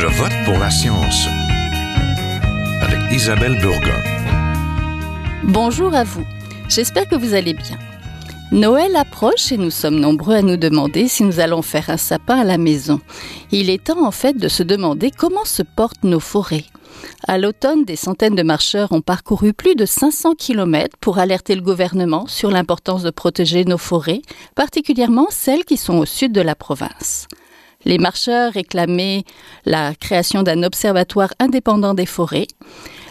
Je vote pour la science avec Isabelle Burgon. Bonjour à vous. J'espère que vous allez bien. Noël approche et nous sommes nombreux à nous demander si nous allons faire un sapin à la maison. Il est temps en fait de se demander comment se portent nos forêts. À l'automne, des centaines de marcheurs ont parcouru plus de 500 km pour alerter le gouvernement sur l'importance de protéger nos forêts, particulièrement celles qui sont au sud de la province. Les marcheurs réclamaient la création d'un observatoire indépendant des forêts,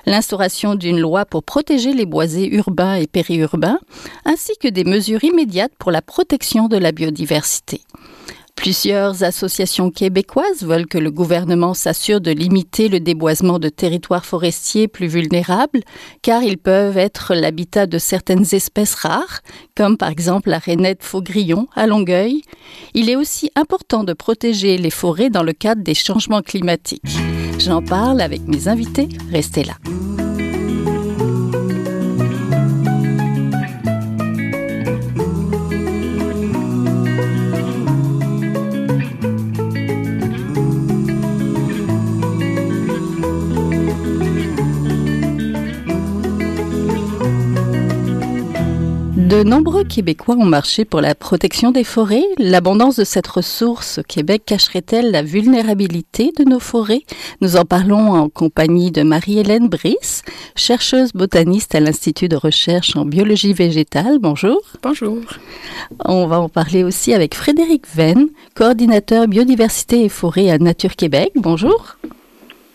l'instauration d'une loi pour protéger les boisés urbains et périurbains, ainsi que des mesures immédiates pour la protection de la biodiversité. Plusieurs associations québécoises veulent que le gouvernement s'assure de limiter le déboisement de territoires forestiers plus vulnérables, car ils peuvent être l'habitat de certaines espèces rares, comme par exemple la rainette faugrillon à Longueuil. Il est aussi important de protéger les forêts dans le cadre des changements climatiques. J'en parle avec mes invités, restez là. De nombreux Québécois ont marché pour la protection des forêts. L'abondance de cette ressource au Québec cacherait-elle la vulnérabilité de nos forêts? Nous en parlons en compagnie de Marie-Hélène Brice, chercheuse botaniste à l'Institut de recherche en biologie végétale. Bonjour. Bonjour. On va en parler aussi avec Frédéric Venn, coordinateur biodiversité et forêt à Nature Québec. Bonjour.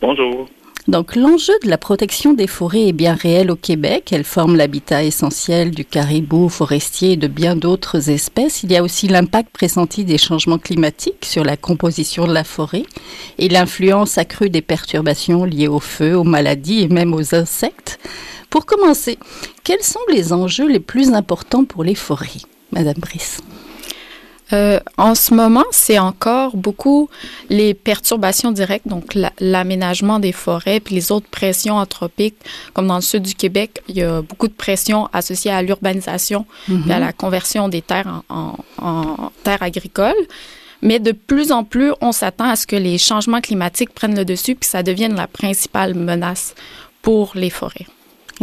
Bonjour. Donc l'enjeu de la protection des forêts est bien réel au Québec. Elles forment l'habitat essentiel du caribou forestier et de bien d'autres espèces. Il y a aussi l'impact pressenti des changements climatiques sur la composition de la forêt et l'influence accrue des perturbations liées au feu, aux maladies et même aux insectes. Pour commencer, quels sont les enjeux les plus importants pour les forêts, Madame Brice? Euh, en ce moment, c'est encore beaucoup les perturbations directes, donc l'aménagement des forêts, puis les autres pressions anthropiques, comme dans le sud du Québec, il y a beaucoup de pressions associées à l'urbanisation et à mhm. la conversion des terres en, en terres agricoles. Mais de plus en plus, on s'attend à ce que les changements climatiques prennent le dessus, puis ça devienne la principale menace pour les forêts.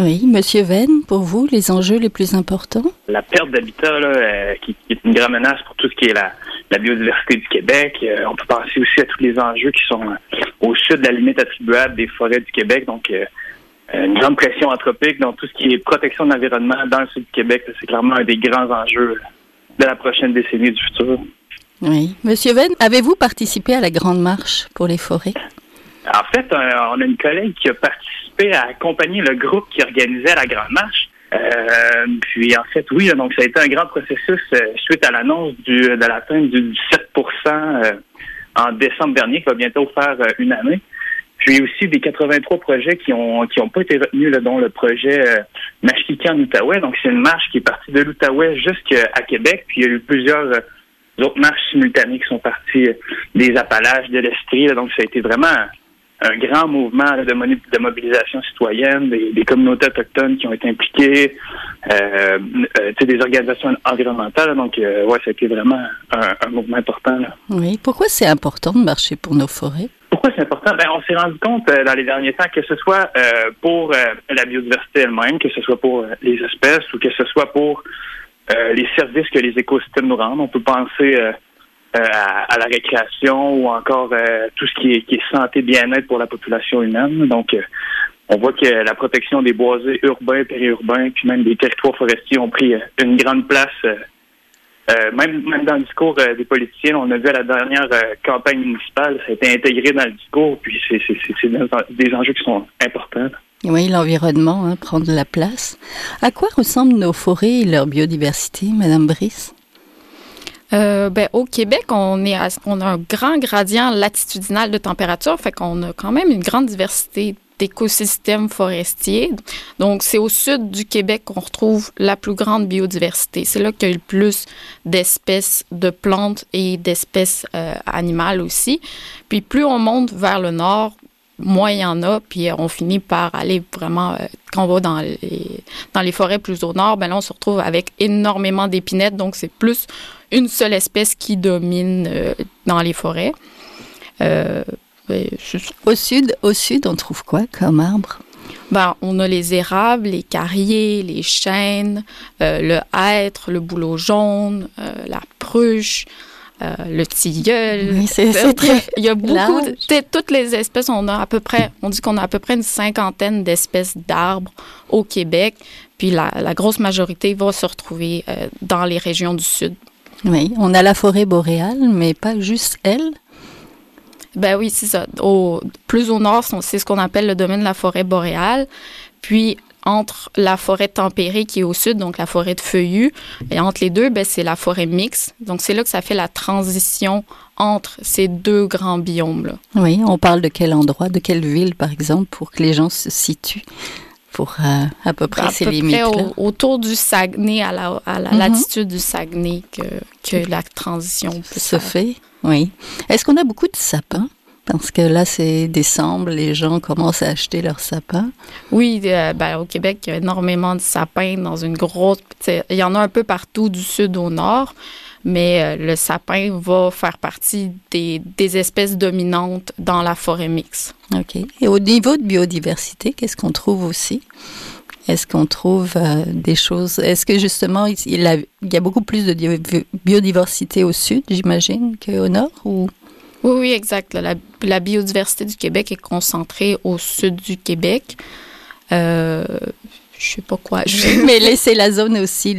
Oui, Monsieur Venn, pour vous, les enjeux les plus importants? La perte d'habitat, euh, qui, est une grande menace pour tout ce qui est la, biodiversité du Québec. Euh, on peut penser aussi à tous les enjeux qui sont euh, au sud de la limite attribuable des forêts du Québec. Donc, une grande pression anthropique dans tout ce qui est protection de l'environnement dans le sud du Québec. C'est clairement un des grands enjeux de la prochaine décennie du futur. Oui. Monsieur Venn, avez-vous participé à la Grande Marche pour les forêts? En fait, on a une collègue qui a participé à accompagner le groupe qui organisait la Grande Marche. Euh, puis en fait, oui, donc ça a été un grand processus euh, suite à l'annonce de l'atteinte du 17% euh, en décembre dernier, qui va bientôt faire une année. Puis aussi des 83 projets qui ont qui ont pas été retenus, dont le projet euh, en Outaouais. Donc c'est une marche qui est partie de l'Outaouais jusqu'à Québec. Puis il y a eu plusieurs autres marches simultanées qui sont parties des Appalaches, de l'Estrie. Donc ça a été vraiment un grand mouvement de, de, mobilisation citoyenne, des, communautés autochtones qui ont été impliquées, euh, euh des organisations environnementales. Donc, euh, ouais, ça a été vraiment un, mouvement important. Oui. Pourquoi c'est important de marcher pour nos forêts? Pourquoi c'est important? Ben, on s'est rendu compte euh, dans les derniers temps que ce soit pour la biodiversité elle-même, que ce soit pour les espèces ou que ce soit pour les services que les écosystèmes nous rendent. On peut penser euh, à, la récréation ou encore euh, tout ce qui est, qui est santé bien-être pour la population humaine. Donc, euh, on voit que la protection des boisés urbains, périurbains, puis même des territoires forestiers ont pris une grande place. même, dans le discours des politiciens, on a vu à la dernière campagne municipale, ça a été intégré dans le discours, puis c'est des enjeux qui sont importants. Oui, l'environnement hein, prend de la place. À quoi ressemblent nos forêts et leur biodiversité, Madame Brice? Euh, ben, au Québec, on, est on a un grand gradient latitudinal de température, fait qu'on a quand même une grande diversité d'écosystèmes forestiers. Donc, c'est au sud du Québec qu'on retrouve la plus grande biodiversité. C'est là qu'il y a le plus d'espèces de plantes et d'espèces euh, animales aussi. Puis, plus on monte vers le nord, moins il y en a, puis on finit par aller vraiment, euh, quand on va dans les, dans les forêts plus au nord, ben là, on se retrouve avec énormément d'épinettes, donc c'est plus une seule espèce qui domine euh, dans les forêts. Euh, Au sud, au sud, on trouve quoi comme arbre? Ben, on a les érables, les carriers, les chênes, euh, le hêtre, le bouleau jaune, la pruche, euh, le tilleul. Oui, c'est très Il y a beaucoup, de, toutes les espèces. On a à peu près, on dit qu'on a à peu près une cinquantaine d'espèces d'arbres au Québec. Puis la, la, grosse majorité va se retrouver dans les régions du sud. Oui, on a la forêt boréale, mais pas juste elle. Ben oui, c'est ça. Au, plus au nord, c'est ce qu'on appelle le domaine de la forêt boréale. Puis entre la forêt tempérée qui est au sud, donc la forêt de feuillus, et entre les deux, ben, c'est la forêt mixte. Donc c'est là que ça fait la transition entre ces deux grands biomes-là. Oui, on parle de quel endroit, de quelle ville, par exemple, pour que les gens se situent? Pour euh, à peu près ces limites près autour du Saguenay, à la, à la mhm. latitude du Saguenay, que, que la transition peut se fait. Oui. Est-ce qu'on a beaucoup de sapins? Parce que là, c'est décembre, les gens commencent à acheter leurs sapins. Oui, euh, ben, au Québec, il y a énormément de sapins dans une grosse... Il y en a un peu partout du sud au nord, mais euh, le sapin va faire partie des, des, espèces dominantes dans la forêt mixte. OK. Et au niveau de biodiversité, qu'est-ce qu'on trouve aussi? Est-ce qu'on trouve euh, des choses? Est-ce que justement il, y a beaucoup plus de biodiversité au sud, j'imagine, qu'au nord ou? Oui, oui, exact. La, biodiversité du Québec est concentrée au sud du Québec. Euh, je sais pas quoi. Mais laisser la zone aussi,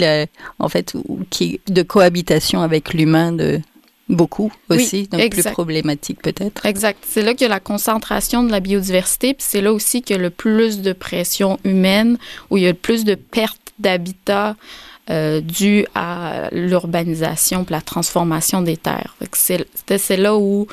en fait, qui de cohabitation avec l'humain de beaucoup aussi, donc plus problématique peut-être. Exact. C'est là qu'il y a la concentration de la biodiversité, puis c'est là aussi qu'il y a le plus de pression humaine, où il y a le plus de pertes d'habitat euh, dû à l'urbanisation la transformation des terres. C'est là où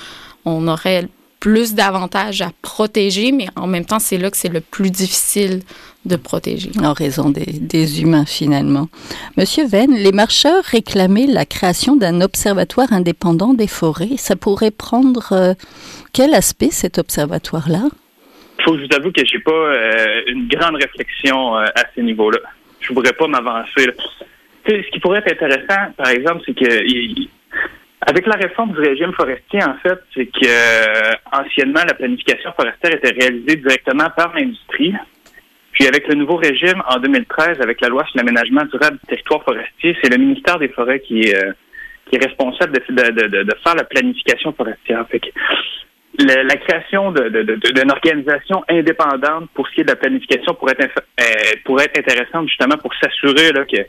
on aurait plus d'avantages à protéger, mais en même temps, c'est là que c'est le plus difficile de protéger. En raison des, humains, finalement. Monsieur Venn, les marcheurs réclamaient la création d'un observatoire indépendant des forêts. Ça pourrait prendre euh, quel aspect, cet observatoire-là? Il faut que je vous avoue que je n'ai pas euh, une grande réflexion euh, à ce niveau-là. Je ne voudrais pas m'avancer. Ce qui pourrait être intéressant, par exemple, c'est que avec la réforme du régime forestier, en fait, c'est que anciennement, la planification forestière était réalisée directement par l'industrie. Puis avec le nouveau régime en 2013, avec la loi sur l'aménagement durable du territoire forestier, c'est le ministère des Forêts qui est, euh, qui est responsable de, de, de, de, faire la planification forestière. Fait que la création d'une organisation indépendante pour ce qui est de la planification pourrait être, euh, pourrait être intéressante justement pour s'assurer que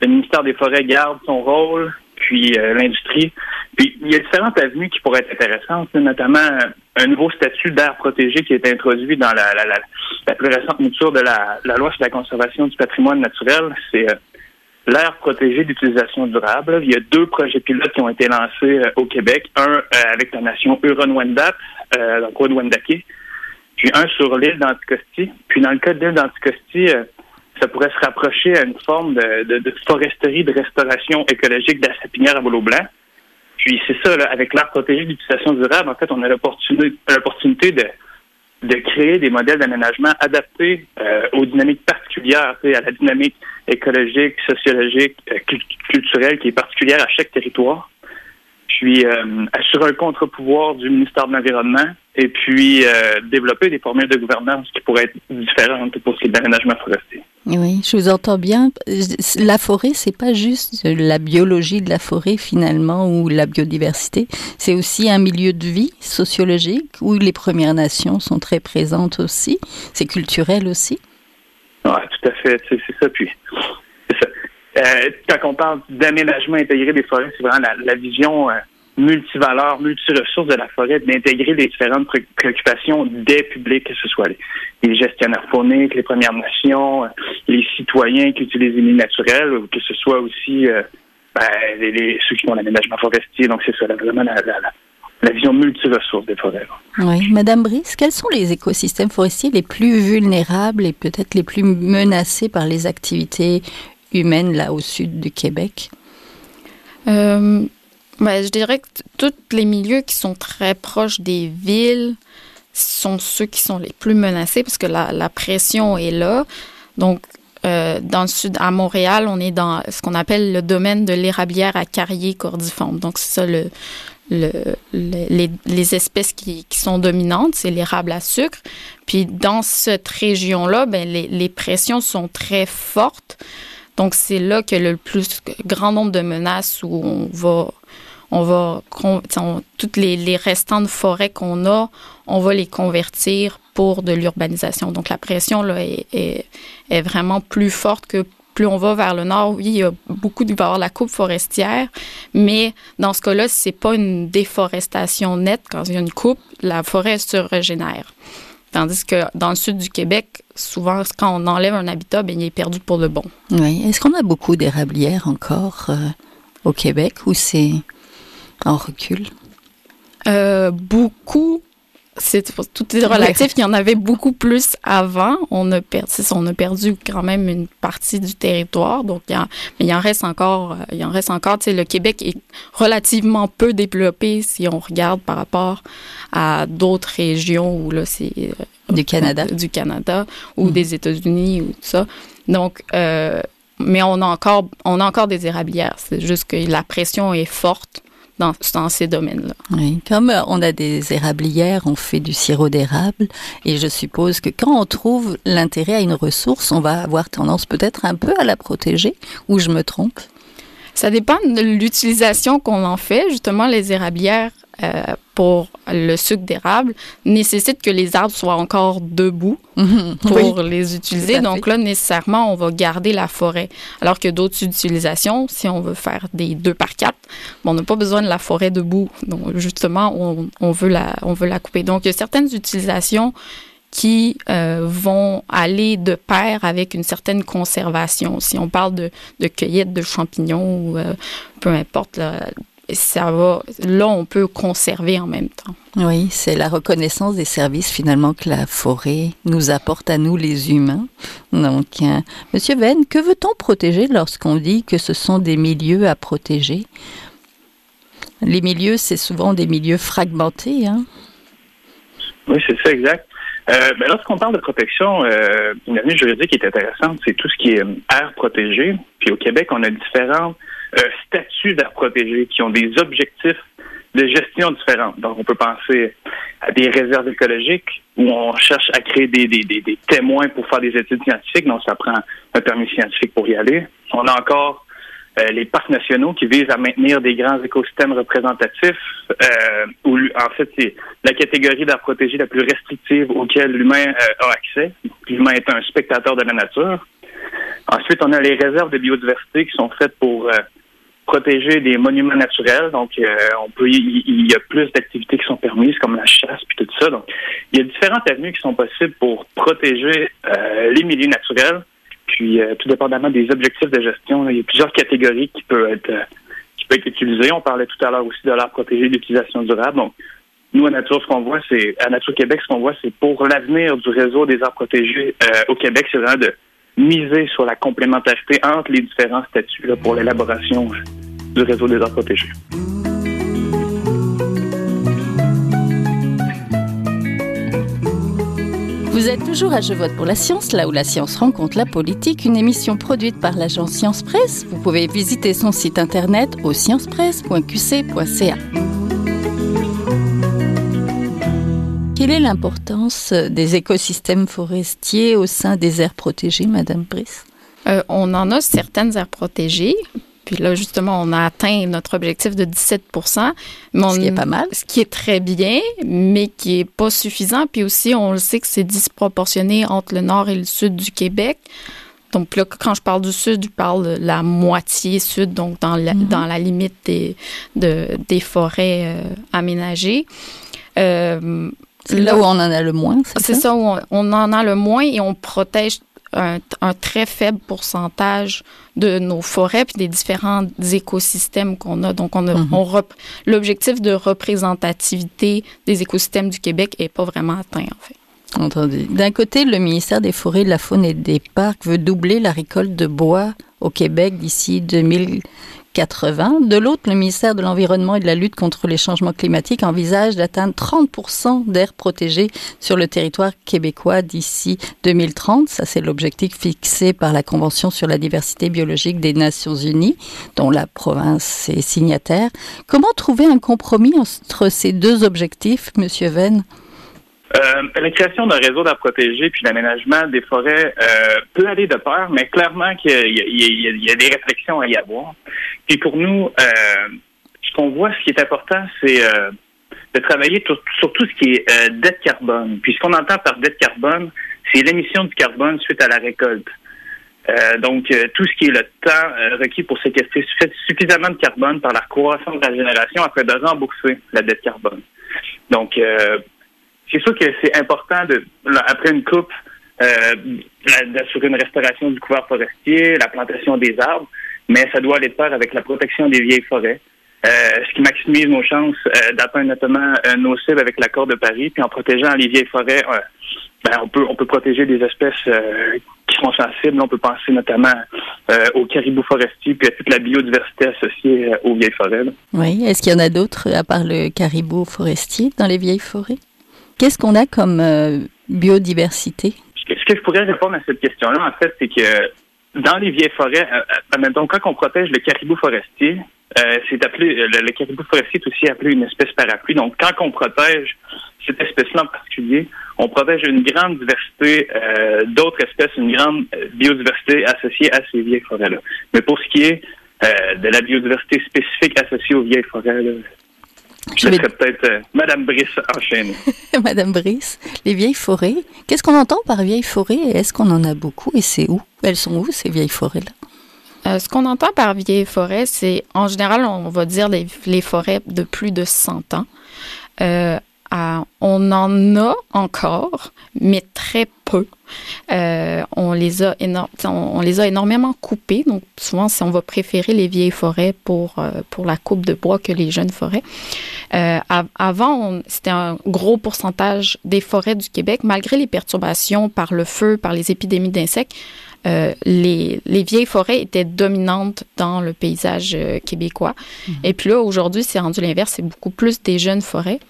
le ministère des Forêts garde son rôle, puis euh, l'industrie. Puis il y a différentes avenues qui pourraient être intéressantes, notamment euh, un nouveau statut d'air protégé qui est introduit dans la, la, la, plus récente mouture de la, loi sur la conservation du patrimoine naturel. C'est euh, l'air protégé d'utilisation durable. Il y a deux projets pilotes qui ont été lancés au Québec, un avec la nation Huron-Wendat, donc Wendake, puis un sur l'île d'Anticosti. Puis dans le cas de l'île d'Anticosti, ça pourrait se rapprocher à une forme de, de, foresterie, de restauration écologique de la sapinière à boulot blanc. Puis c'est ça, avec l'art protégé d'utilisation durable, en fait, on a l'opportunité de, de créer des modèles d'aménagement adaptés euh, aux dynamiques particulières, à la dynamique écologique, sociologique, euh, culturelle qui est particulière à chaque territoire. Puis euh, assurer un contre-pouvoir du ministère de l'Environnement et puis développer des formules de gouvernance qui pourraient être différentes pour ce qui est de l'aménagement forestier. Oui, je vous entends bien. La forêt, c'est pas juste la biologie de la forêt finalement ou la biodiversité. C'est aussi un milieu de vie sociologique où les Premières Nations sont très présentes aussi. C'est culturel aussi. Oui, tout à fait. C'est ça. Puis, ça. Euh, quand on parle d'aménagement intégré des forêts, c'est vraiment la, vision. Euh, multivaleurs, multiressources de la forêt, d'intégrer les différentes préoccupations des publics, que ce soit les, gestionnaires fauniques, les Premières Nations, euh, les citoyens qui utilisent les milieux naturels, ou que ce soit aussi euh, ben, les, ceux qui font l'aménagement forestier. Donc, c'est ça, vraiment la, la, la vision multiressources des forêts. Oui. Madame Brice, quels sont les écosystèmes forestiers les plus vulnérables et peut-être les plus menacés par les activités humaines là au sud du Québec? Euh, ben, je dirais que tous les milieux qui sont très proches des villes sont ceux qui sont les plus menacés parce que la, la pression est là. Donc, euh, dans le sud, à Montréal, on est dans ce qu'on appelle le domaine de l'érablière à carrier cordiforme. Donc, c'est ça le, le, les, les, espèces qui, qui sont dominantes, c'est l'érable à sucre. Puis dans cette région-là, ben, les, les, pressions sont très fortes. Donc c'est là que le plus grand nombre de menaces où on va, on va, toutes les, restants de qu'on a, on va les convertir pour de l'urbanisation. Donc la pression là est, vraiment plus forte que plus on va vers le nord, oui, il y a beaucoup de, il la coupe forestière, mais dans ce cas-là, c'est pas une déforestation nette. Quand il y a une coupe, la forêt se régénère. Tandis que dans le sud du Québec, souvent, quand on enlève un habitat, bien, il est perdu pour le bon. Oui. Est-ce qu'on a beaucoup d'érablières encore euh, au Québec ou c'est en recul? Euh, beaucoup c'est tout est relatif. Il y en avait beaucoup plus avant. On a perdu, on a perdu quand même une partie du territoire. Donc, il mais il en reste encore. Euh, il en reste encore. Tu sais, le Québec est relativement peu développé si on regarde par rapport à d'autres régions où là c'est euh, du Canada, du Canada ou mm. des États-Unis ou tout ça. Donc, euh, mais on a encore, on a encore des érablières. C'est juste que la pression est forte dans, dans ces domaines-là. Oui, comme euh, on a des érablières, on fait du sirop d'érable, et je suppose que quand on trouve l'intérêt à une ressource, on va avoir tendance peut-être un peu à la protéger, ou je me trompe? Ça dépend de l'utilisation qu'on en fait. Justement, les érablières pour le sucre d'érable nécessite que les arbres soient encore debout pour les utiliser. Donc là, nécessairement, on va garder la forêt. Alors que d'autres utilisations, si on veut faire des deux par quatre, on n'a pas besoin de la forêt debout. Donc justement, on, on, veut la, on veut la couper. Donc il y a certaines utilisations qui euh, vont aller de pair avec une certaine conservation. Si on parle de, de cueillette de champignons ou euh, peu importe, là, ça va, là, on peut conserver en même temps. Oui, c'est la reconnaissance des services finalement que la forêt nous apporte à nous les humains. Donc, euh, Monsieur Venn, que veut-on protéger lorsqu'on dit que ce sont des milieux à protéger? Les milieux, c'est souvent des milieux fragmentés. Hein? Oui, c'est ça, exact. Euh, ben, lorsqu'on parle de protection, euh, une avenue juridique qui est intéressante, c'est tout ce qui est euh, air protégé. Puis au Québec, on a différents euh, statuts d'air protégé qui ont des objectifs de gestion différents. Donc, on peut penser à des réserves écologiques où on cherche à créer des, des, des, témoins pour faire des études scientifiques. Donc, ça prend un permis scientifique pour y aller. On a encore euh, les parcs nationaux qui visent à maintenir des grands écosystèmes représentatifs, euh, où en fait c'est la catégorie d'air protégé la plus restrictive auquel l'humain euh, a accès. L'humain est un spectateur de la nature. Ensuite, on a les réserves de biodiversité qui sont faites pour euh, protéger des monuments naturels. Donc, on peut, il, y a plus d'activités qui sont permises, comme la chasse puis tout ça. Donc, il y a différentes avenues qui sont possibles pour protéger les milieux naturels puis, euh, tout dépendamment des objectifs de gestion, il y a plusieurs catégories qui peuvent être euh, qui peuvent être utilisées. On parlait tout à l'heure aussi de l'art protégé d'utilisation durable. Donc, nous, à Nature, ce qu'on voit, c'est à Nature Québec, ce qu'on voit, c'est pour l'avenir du réseau des arts protégés euh, au Québec, c'est vraiment de miser sur la complémentarité entre les différents statuts pour l'élaboration du réseau des arts protégés. Vous êtes toujours à Je vote pour la science, là où la science rencontre la politique, une émission produite par l'agence Science Presse. Vous pouvez visiter son site internet au sciencepresse.qc.ca. Quelle est l'importance des écosystèmes forestiers au sein des aires protégées, Madame Brice? Euh, On en a certaines aires protégées, puis là, justement, on a atteint notre objectif de 17% Ce qui est pas mal. Ce qui est très bien, mais qui est pas suffisant. Puis aussi, on le sait que c'est disproportionné entre le nord et le sud du Québec. Donc là, quand je parle du sud, je parle de la moitié sud, donc dans la, mm-hmm. dans la limite des, de, des forêts euh, aménagées. Euh, c'est là, où on en a le moins, c'est ça? C'est ça, où on, on, en a le moins et on protège un, très faible pourcentage de nos forêts puis des différents écosystèmes qu'on a. Donc, on, a, mhm. on l'objectif de représentativité des écosystèmes du Québec est pas vraiment atteint, en fait. Entendu. D'un côté, le ministère des Forêts, de la Faune et des Parcs veut doubler la récolte de bois au Québec d'ici 2000 80. De l'autre, le ministère de l'Environnement et de la lutte contre les changements climatiques envisage d'atteindre 30% d'aires protégées sur le territoire québécois d'ici 2030. Ça, c'est l'objectif fixé par la Convention sur la diversité biologique des Nations Unies, dont la province est signataire. Comment trouver un compromis entre ces deux objectifs, Monsieur Venn? Euh, la création d'un réseau d'arbres protégés puis l'aménagement des forêts euh, peut aller de pair, mais clairement qu'il y, a des réflexions à y avoir. Puis pour nous, euh, ce qu'on voit, ce qui est important, c'est de travailler sur, tout ce qui est dette carbone. Puis ce qu'on entend par dette carbone, c'est l'émission du carbone suite à la récolte. donc, tout ce qui est le temps requis pour séquestrer suffisamment de carbone par la croissance de la génération afin de rembourser la dette carbone. Donc, c'est sûr que c'est important de, après une coupe, euh, d'assurer une restauration du couvert forestier, la plantation des arbres, mais ça doit aller de pair avec la protection des vieilles forêts. Euh, ce qui maximise nos chances euh, d'atteindre notamment nos cibles avec l'accord de Paris, puis en protégeant les vieilles forêts, ben, on peut on peut protéger des espèces qui sont sensibles. On peut penser notamment aux caribous forestiers, puis à toute la biodiversité associée aux vieilles forêts. Oui. Est-ce qu'il y en a d'autres à part le caribou forestier dans les vieilles forêts? Qu'est-ce qu'on a comme euh, biodiversité? Ce que, je pourrais répondre à cette question-là, en fait, c'est que dans les vieilles forêts, euh, euh donc quand on protège le caribou forestier, c'est appelé le, caribou forestier est aussi appelé une espèce parapluie. Donc, quand on protège cette espèce-là en particulier, on protège une grande diversité d'autres espèces, une grande biodiversité associée à ces vieilles forêts-là. Mais pour ce qui est de la biodiversité spécifique associée aux vieilles forêts, je vais... peut-être euh, Madame Brice enchaîner. Madame Brice, les vieilles forêts. Qu'est-ce qu'on entend par vieilles forêts et est-ce qu'on en a beaucoup et c'est où? Elles sont où ces vieilles forêts-là? Euh, ce qu'on entend par vieilles forêts, c'est en général, on va dire les, les forêts de plus de 100 ans. Euh, on en a encore, mais très peu. Euh, on, les a on, les a énormément coupées. Donc, souvent, on va préférer les vieilles forêts pour, euh, pour la coupe de bois que les jeunes forêts. Euh, avant, c'était un gros pourcentage des forêts du Québec, malgré les perturbations par le feu, par les épidémies d'insectes. les, les, vieilles forêts étaient dominantes dans le paysage québécois. Mm-hmm. Et puis là, aujourd'hui, c'est rendu l'inverse, c'est beaucoup plus des jeunes forêts.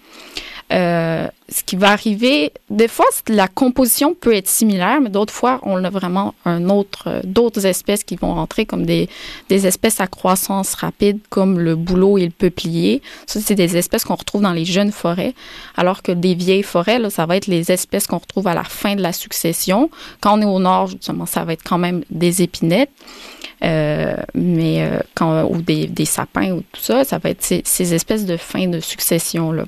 Euh, ce qui va arriver, des fois, la composition peut être similaire, mais d'autres fois, on a vraiment un autre, euh, d'autres espèces qui vont rentrer comme des, espèces à croissance rapide, comme le bouleau et le peuplier. Ça, c'est des espèces qu'on retrouve dans les jeunes forêts, alors que des vieilles forêts, là, ça va être les espèces qu'on retrouve à la fin de la succession. Quand on est au nord, justement, ça va être quand même des épinettes. Euh, mais ou des, sapins ou tout ça, ça va être ces, ces espèces de fin de succession-là. Euh,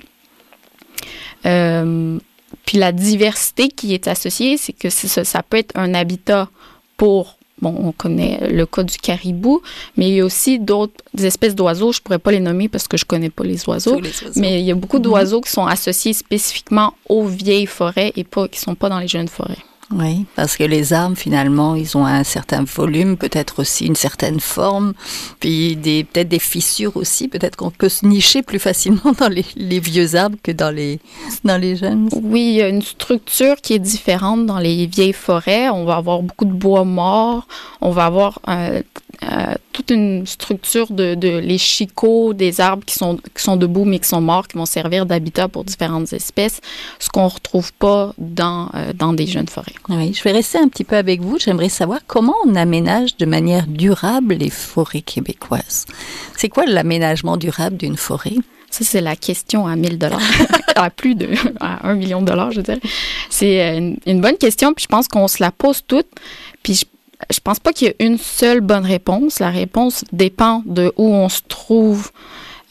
puis la diversité qui est associée, c'est que ça, ça peut être un habitat pour Bon, on connaît le cas du caribou, mais il y a aussi d'autres espèces d'oiseaux. Je pourrais pas les nommer parce que je connais pas les oiseaux, mais il y a beaucoup d'oiseaux qui sont associés spécifiquement aux vieilles forêts et pas qui sont pas dans les jeunes forêts. Oui, parce que les arbres, finalement, ils ont un certain volume, peut-être aussi une certaine forme, puis peut-être des fissures aussi. Peut-être qu'on peut se nicher plus facilement dans les, les, vieux arbres que dans les, dans les jeunes. Oui, il y a une structure qui est différente dans les vieilles forêts. On va avoir beaucoup de bois mort. On va avoir euh, euh, toute une structure de, de, les chicots des arbres qui sont, qui sont debout mais qui sont morts, qui vont servir d'habitat pour différentes espèces, ce qu'on retrouve pas dans, euh, dans des jeunes forêts. Oui, je vais rester un petit peu avec vous. J'aimerais savoir comment on aménage de manière durable les forêts québécoises. C'est quoi l'aménagement durable d'une forêt? Ça, c'est la question à 1000 dollars, à plus de à 1 million de dollars, je dirais. C'est euh, une, une, bonne question, puis je pense qu'on se la pose toutes. Puis je je pense pas qu'il y ait une seule bonne réponse. La réponse dépend de où on se trouve,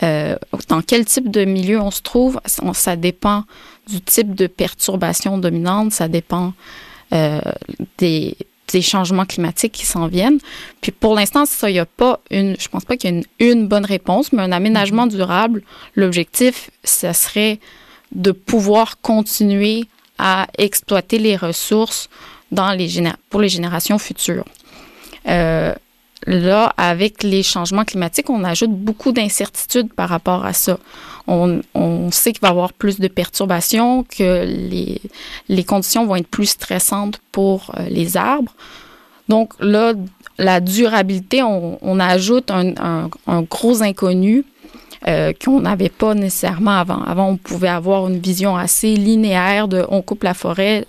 euh, dans quel type de milieu on se trouve. Ça dépend du type de perturbation dominante, ça dépend euh, des, changements climatiques qui s'en viennent. Puis pour l'instant, ça, il a pas une, je pense pas qu'il y ait une, une, bonne réponse, mais un aménagement durable, l'objectif, ça serait de pouvoir continuer à exploiter les ressources dans les pour les générations futures. Euh, là, avec les changements climatiques, on ajoute beaucoup d'incertitudes par rapport à ça. On, on sait qu'il va y avoir plus de perturbations, que les, les conditions vont être plus stressantes pour euh, les arbres. Donc là, la durabilité, on, ajoute un, gros inconnu euh, qu'on n'avait pas nécessairement avant. Avant, on pouvait avoir une vision assez linéaire de on coupe la forêt,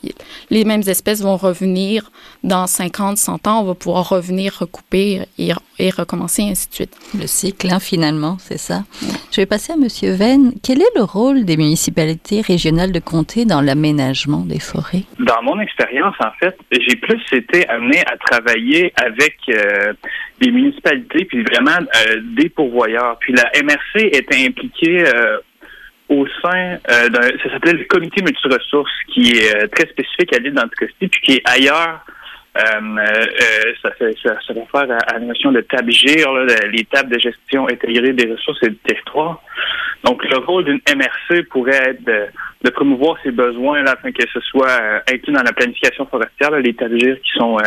les mêmes espèces vont revenir dans 50, 100 ans, on va pouvoir revenir recouper et, et recommencer, ainsi de suite. Le cycle, hein, finalement, c'est ça. Je vais passer à Monsieur Venn. Quel est le rôle des municipalités régionales de comté dans l'aménagement des forêts? Dans mon expérience, en fait, j'ai plus été amené à travailler avec euh, des municipalités, puis vraiment euh, des pourvoyeurs. Puis la MRC était impliquée euh, au sein d'un, ça s'appelait le comité multiressources, qui est très spécifique à l'île d'Anticosti, puis qui est ailleurs euh, euh, ça, fait, ça, ça réfère à, la notion de TABGIR, les tables de gestion intégrée des ressources et du territoire. Donc, le rôle d'une MRC pourrait être de, promouvoir ses besoins là, afin que ce soit euh, inclus dans la planification forestière, les TABGIR qui sont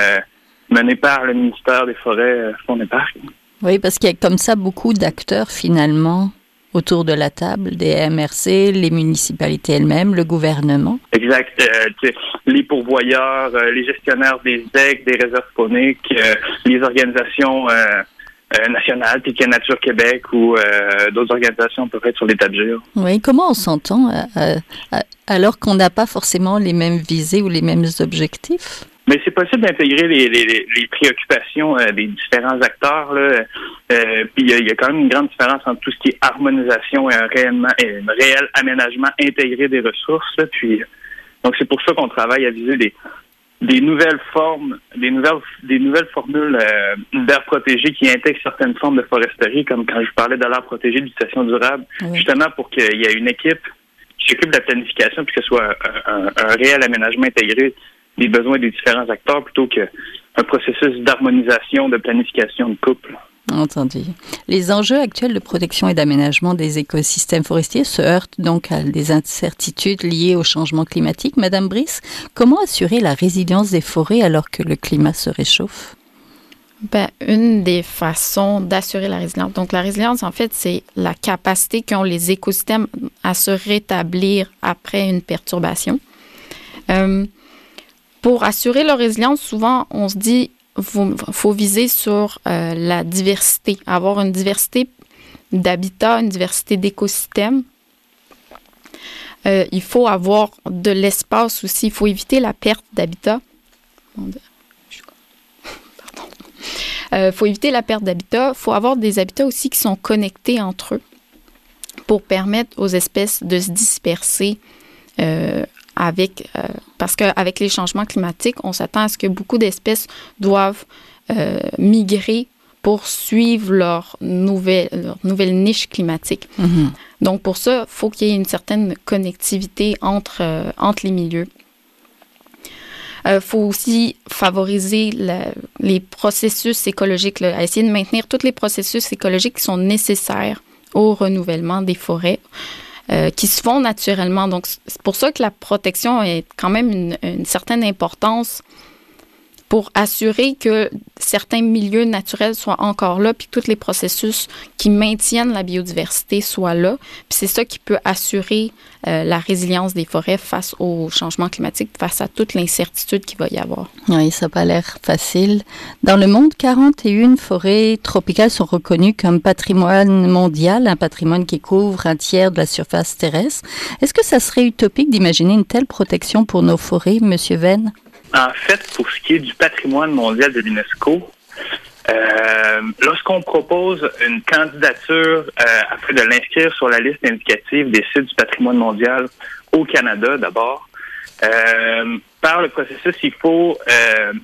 menés par le ministère des Forêts, Fonds des Parcs. Oui, parce qu'il y a comme ça beaucoup d'acteurs finalement autour de la table, des MRC, les municipalités elles-mêmes, le gouvernement? Exact. Euh, les pourvoyeurs, euh, les gestionnaires des EC, des réserves phoniques, euh, les organisations nationales, telles que Nature Québec ou d'autres organisations peuvent être sur l'état de jure. Oui, comment on s'entend alors qu'on n'a pas forcément les mêmes visées ou les mêmes objectifs? Mais c'est possible d'intégrer les, les, les, préoccupations euh, des différents acteurs. Là. Euh, puis il y, a quand même une grande différence entre tout ce qui est harmonisation et un, réellement, un réel aménagement intégré des ressources. Puis donc c'est pour ça qu'on travaille à viser des, des nouvelles formes, des nouvelles, des nouvelles formules euh, d'air protégé qui intègrent certaines formes de foresterie, comme quand je parlais de l'air protégé d'utilisation durable, justement pour qu'il y ait une équipe qui s'occupe de la planification puis que ce soit un, un réel aménagement intégré les besoins des différents acteurs plutôt qu'un processus d'harmonisation, de planification de couple. Entendu. Les enjeux actuels de protection et d'aménagement des écosystèmes forestiers se heurtent donc à des incertitudes liées au changement climatique. Madame Brice, comment assurer la résilience des forêts alors que le climat se réchauffe? Ben, une des façons d'assurer la résilience. Donc, la résilience, en fait, c'est la capacité qu'ont les écosystèmes à se rétablir après une perturbation. Euh, pour assurer leur résilience, souvent, on se dit faut, faut viser sur euh, la diversité, avoir une diversité d'habitats, une diversité d'écosystèmes. Euh, il faut avoir de l'espace aussi. Il faut éviter la perte d'habitat. Il euh, faut éviter la perte d'habitat. Il faut avoir des habitats aussi qui sont connectés entre eux pour permettre aux espèces de se disperser avec, euh, parce qu'avec les changements climatiques, on s'attend à ce que beaucoup d'espèces doivent euh, migrer pour suivre leur nouvelle, leur nouvelle niche climatique. Mm-hmm. Donc, pour ça, il faut qu'il y ait une certaine connectivité entre, euh, entre les milieux. Il faut aussi favoriser les processus écologiques, là, essayer de maintenir tous les processus écologiques qui sont nécessaires au renouvellement des forêts. Euh, qui se font naturellement. Donc, c'est pour ça que la protection est quand même une, une certaine importance pour assurer que certains milieux naturels soient encore là, puis que tous les processus qui maintiennent la biodiversité soient là. Puis c'est ça qui peut assurer euh, la résilience des forêts face au changement climatique, face à toute l'incertitude qu'il va y avoir. Oui, ça n'a pas l'air facile. Dans le monde, 41 forêts tropicales sont reconnues comme patrimoine mondial, un patrimoine qui couvre un tiers de la surface terrestre. Est-ce que ça serait utopique d'imaginer une telle protection pour nos forêts, Monsieur Venn? En fait, pour ce qui est du patrimoine mondial de l'UNESCO, euh, lorsqu'on propose une candidature euh, afin de l'inscrire sur la liste indicative des sites du patrimoine mondial au Canada d'abord, euh, par le processus, il faut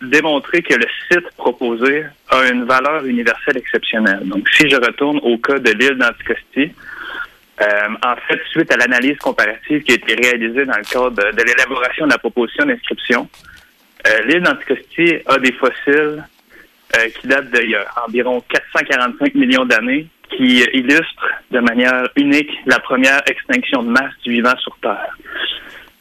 démontrer que le site proposé a une valeur universelle exceptionnelle. Donc, si je retourne au cas de l'île d'Anticosti, en fait, suite à l'analyse comparative qui a été réalisée dans le cadre de l'élaboration de la proposition d'inscription, euh, l'île d'Anticosti a des fossiles euh, qui datent d'il y a environ 445 millions d'années, qui illustrent de manière unique la première extinction de masse du vivant sur Terre.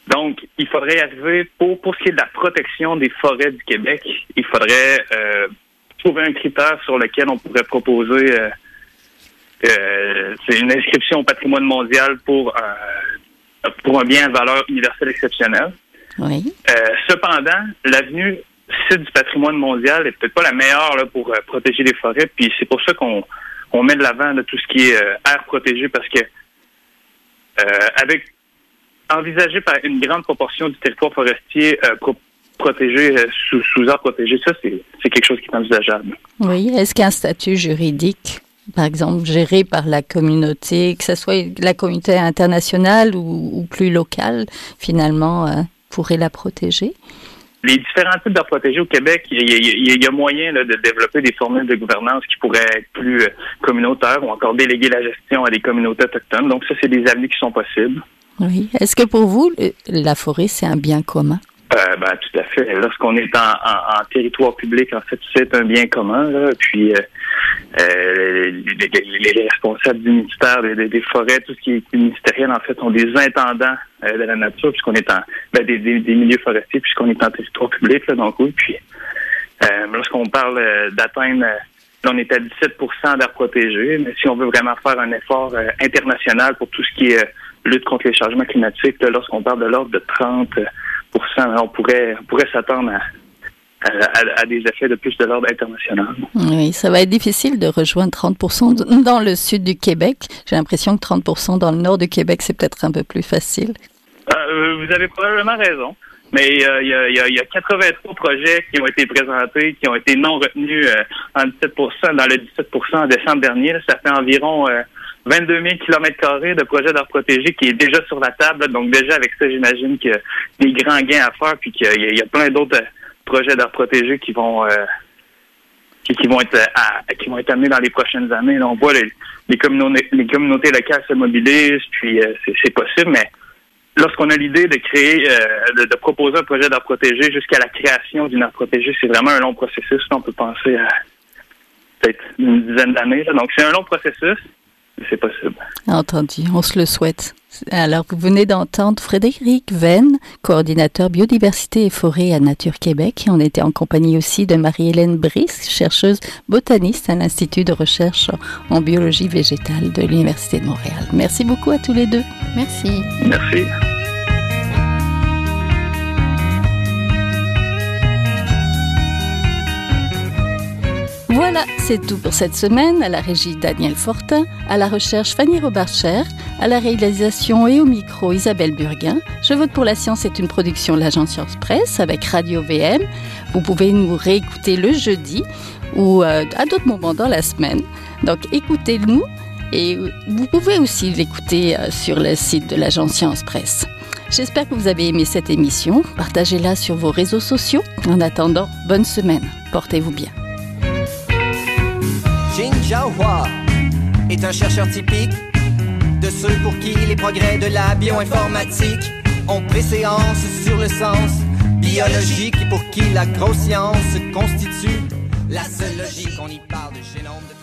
Donc, il faudrait arriver, pour, pour ce qui est de la protection des forêts du Québec, il faudrait euh, trouver un critère sur lequel on pourrait proposer c'est une inscription au patrimoine mondial pour, pour un bien à valeur universelle exceptionnelle. Oui. Euh, cependant, l'avenue site du patrimoine mondial n'est peut-être pas la meilleure là, pour protéger les forêts. Puis c'est pour ça qu'on on met de l'avant tout ce qui est air protégé parce que avec envisager par une grande proportion du territoire forestier protégé sous, sous air protégé, ça c'est quelque chose qui est envisageable. Oui. Est-ce qu'il y a un statut juridique par exemple, géré par la communauté, que ce soit la communauté internationale ou, plus locale, finalement, euh, pourrait la protéger? Les différents types d'air protégés au Québec, il y, a, moyen de développer des formules de gouvernance qui pourraient être plus euh, communautaires ou encore déléguer la gestion à des communautés autochtones. Donc ça, c'est des avenues qui sont possibles. Oui. Est-ce que pour vous, la forêt, c'est un bien commun? Euh, ben, tout à fait. Lorsqu'on est en, en, territoire public, en fait, c'est un bien commun. Là. Puis, euh, euh les, les, responsables du ministère des, des, forêts, tout ce qui est ministériel, en fait, ont des intendants euh, de la nature, puisqu'on est en ben, des, des, milieux forestiers, puisqu'on est en territoire public. Là, donc oui. Puis, euh, lorsqu'on parle d'atteindre on est à 17% d'air protégé, mais si on veut vraiment faire un effort international pour tout ce qui est lutte contre les changements climatiques, lorsqu'on parle de l'ordre de 30% on pourrait, pourrait s'attendre à, des effets de plus de l'ordre international. Oui, ça va être difficile de rejoindre 30 dans le sud du Québec. J'ai l'impression que 30% dans le nord du Québec, c'est peut-être un peu plus facile. Euh, vous avez probablement raison. Mais euh, il y, a, 83 projets qui ont été présentés, qui ont été non retenus euh, en 17 dans le 17% en décembre dernier. ça fait environ 22 000 km de projets d'art protégé qui est déjà sur la table. Donc déjà avec ça, j'imagine qu'il y a des grands gains à faire, puis qu'il y, a plein d'autres euh, projets d'art protégé qui vont euh, qui, vont être qui vont être amenés dans les prochaines années. on voit les, communautés les communautés locales se mobilisent, puis euh, c'est possible, mais lorsqu'on a l'idée de créer, de, proposer un projet d'art protégé jusqu'à la création d'une art protégée, c'est vraiment un long processus. On peut penser à peut-être une dizaine d'années. Donc c'est un long processus c'est possible. Entendu, on se le souhaite. Alors, vous venez d'entendre Frédéric Venn, coordinateur biodiversité et forêt à Nature Québec. on était en compagnie aussi de Marie-Hélène Brice, chercheuse botaniste à l'Institut de recherche en biologie végétale de l'Université de Montréal. Merci beaucoup à tous les deux. Merci. Merci. C'est tout pour cette semaine. À la régie Daniel Fortin, à la recherche Fanny Robarcher, à la réalisation et au micro Isabelle Burguin. Je vote pour la science est une production de l'agence Science Presse avec Radio VM. Vous pouvez nous réécouter le jeudi ou euh, à d'autres moments dans la semaine. Donc écoutez-nous et vous pouvez aussi l'écouter euh, sur le site de l'agence Science Presse. J'espère que vous avez aimé cette émission. Partagez-la sur vos réseaux sociaux. En attendant, bonne semaine. Portez-vous bien. Jin Jiahua est un chercheur typique de ceux pour qui les progrès de la bioinformatique ont préséance sur le sens biologique et pour qui la grosse science constitue la seule logique. On y parle de de